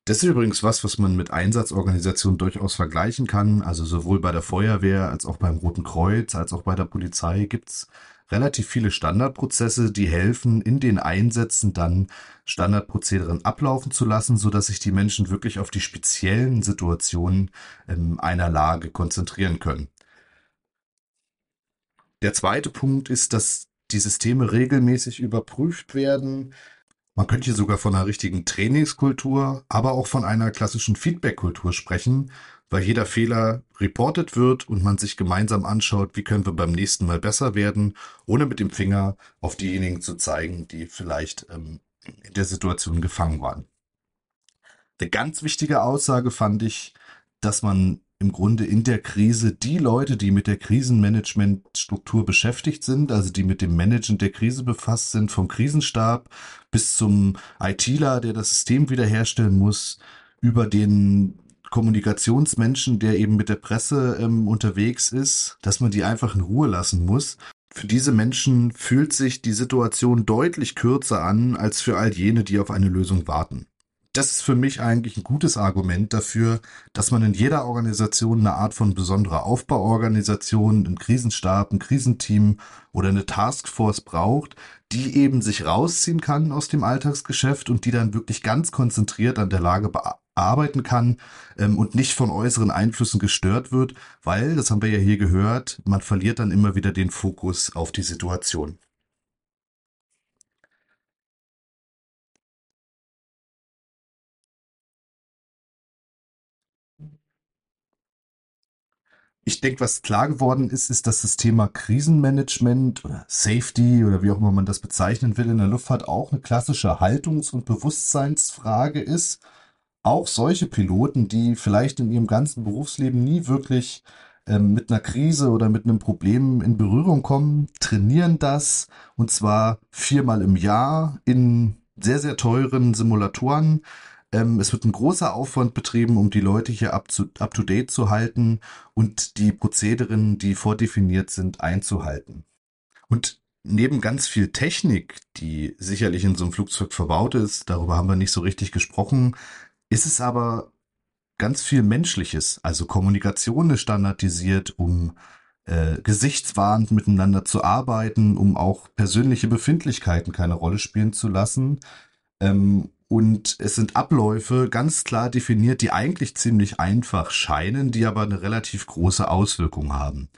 Das ist übrigens was, was man mit Einsatzorganisationen durchaus vergleichen kann. Also sowohl bei der Feuerwehr als auch beim Roten Kreuz als auch bei der Polizei gibt's relativ viele Standardprozesse, die helfen, in den Einsätzen dann Standardprozederen ablaufen zu lassen, so dass sich die Menschen wirklich auf die speziellen Situationen in einer Lage konzentrieren können. Der zweite Punkt ist, dass die Systeme regelmäßig überprüft werden, man könnte hier sogar von einer richtigen Trainingskultur, aber auch von einer klassischen Feedback-Kultur sprechen, weil jeder Fehler reportet wird und man sich gemeinsam anschaut, wie können wir beim nächsten Mal besser werden, ohne mit dem Finger auf diejenigen zu zeigen, die vielleicht ähm, in der Situation gefangen waren. Eine ganz wichtige Aussage fand ich, dass man im Grunde in der Krise die Leute, die mit der Krisenmanagementstruktur beschäftigt sind, also die mit dem Managen der Krise befasst sind, vom Krisenstab bis zum ITler, der das System wiederherstellen muss, über den Kommunikationsmenschen, der eben mit der Presse ähm, unterwegs ist, dass man die einfach in Ruhe lassen muss. Für diese Menschen fühlt sich die Situation deutlich kürzer an als für all jene, die auf eine Lösung warten das ist für mich eigentlich ein gutes Argument dafür, dass man in jeder Organisation eine Art von besonderer Aufbauorganisation, einen Krisenstab, ein Krisenteam oder eine Taskforce braucht, die eben sich rausziehen kann aus dem Alltagsgeschäft und die dann wirklich ganz konzentriert an der Lage arbeiten kann ähm, und nicht von äußeren Einflüssen gestört wird, weil, das haben wir ja hier gehört, man verliert dann immer wieder den Fokus auf die Situation. Ich denke, was klar geworden ist, ist, dass das Thema Krisenmanagement oder Safety oder wie auch immer man das bezeichnen will in der Luftfahrt auch eine klassische Haltungs- und Bewusstseinsfrage ist. Auch solche Piloten, die vielleicht in ihrem ganzen Berufsleben nie wirklich ähm, mit einer Krise oder mit einem Problem in Berührung kommen, trainieren das und zwar viermal im Jahr in sehr, sehr teuren Simulatoren ähm, es wird ein großer Aufwand betrieben, um die Leute hier up to, up to date zu halten und die Prozederen, die vordefiniert sind, einzuhalten. Und neben ganz viel Technik, die sicherlich in so einem Flugzeug verbaut ist, darüber haben wir nicht so richtig gesprochen, ist es aber ganz viel Menschliches. Also Kommunikation ist standardisiert, um äh, gesichtswahrend miteinander zu arbeiten, um auch persönliche Befindlichkeiten keine Rolle spielen zu lassen. Ähm, und es sind Abläufe ganz klar definiert, die eigentlich ziemlich einfach scheinen, die aber eine relativ große Auswirkung haben.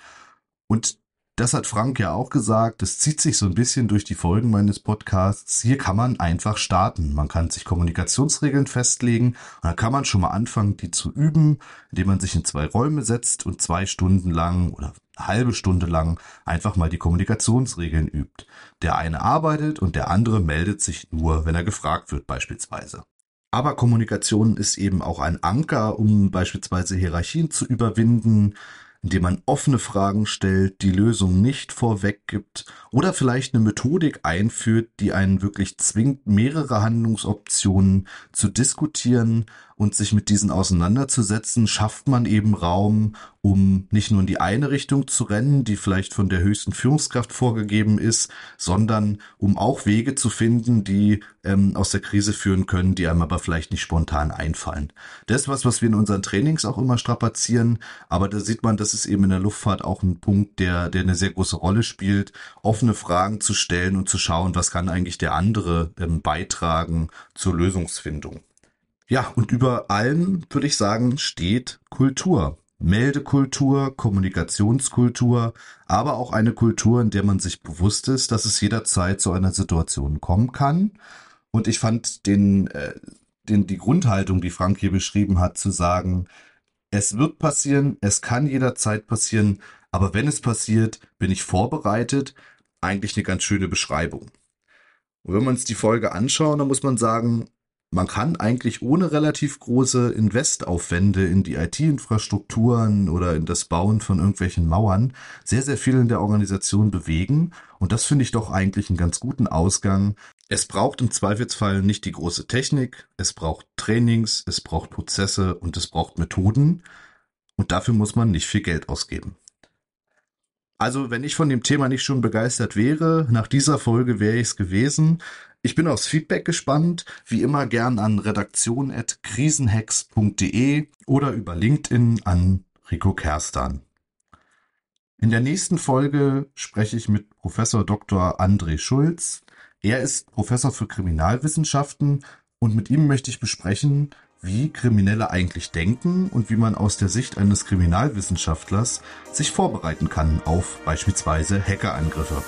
Und das hat Frank ja auch gesagt, das zieht sich so ein bisschen durch die Folgen meines Podcasts. Hier kann man einfach starten. Man kann sich Kommunikationsregeln festlegen und dann kann man schon mal anfangen, die zu üben, indem man sich in zwei Räume setzt und zwei Stunden lang oder halbe Stunde lang einfach mal die Kommunikationsregeln übt. Der eine arbeitet und der andere meldet sich nur, wenn er gefragt wird beispielsweise. Aber Kommunikation ist eben auch ein Anker, um beispielsweise Hierarchien zu überwinden, indem man offene Fragen stellt, die Lösung nicht vorweggibt oder vielleicht eine Methodik einführt, die einen wirklich zwingt, mehrere Handlungsoptionen zu diskutieren und sich mit diesen auseinanderzusetzen, schafft man eben Raum, um nicht nur in die eine Richtung zu rennen, die vielleicht von der höchsten Führungskraft vorgegeben ist, sondern um auch Wege zu finden, die ähm, aus der Krise führen können, die einem aber vielleicht nicht spontan einfallen. Das ist was, was wir in unseren Trainings auch immer strapazieren, aber da sieht man, das ist eben in der Luftfahrt auch ein Punkt, der, der eine sehr große Rolle spielt, offene Fragen zu stellen und zu schauen, was kann eigentlich der andere ähm, beitragen zur Lösungsfindung. Ja, und über allem, würde ich sagen, steht Kultur. Meldekultur, Kommunikationskultur, aber auch eine Kultur, in der man sich bewusst ist, dass es jederzeit zu einer Situation kommen kann. Und ich fand den, äh, den, die Grundhaltung, die Frank hier beschrieben hat, zu sagen, es wird passieren, es kann jederzeit passieren, aber wenn es passiert, bin ich vorbereitet, eigentlich eine ganz schöne Beschreibung. Und wenn wir uns die Folge anschauen, dann muss man sagen, man kann eigentlich ohne relativ große Investaufwände in die IT-Infrastrukturen oder in das Bauen von irgendwelchen Mauern sehr, sehr viel in der Organisation bewegen. Und das finde ich doch eigentlich einen ganz guten Ausgang. Es braucht im Zweifelsfall nicht die große Technik, es braucht Trainings, es braucht Prozesse und es braucht Methoden. Und dafür muss man nicht viel Geld ausgeben. Also, wenn ich von dem Thema nicht schon begeistert wäre, nach dieser Folge wäre ich es gewesen. Ich bin aufs Feedback gespannt, wie immer gern an redaktion.krisenhex.de oder über LinkedIn an Rico Kerstan. In der nächsten Folge spreche ich mit Professor Dr. André Schulz. Er ist Professor für Kriminalwissenschaften und mit ihm möchte ich besprechen, wie Kriminelle eigentlich denken und wie man aus der Sicht eines Kriminalwissenschaftlers sich vorbereiten kann auf beispielsweise Hackerangriffe.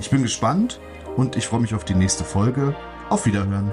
Ich bin gespannt und ich freue mich auf die nächste Folge. Auf Wiederhören.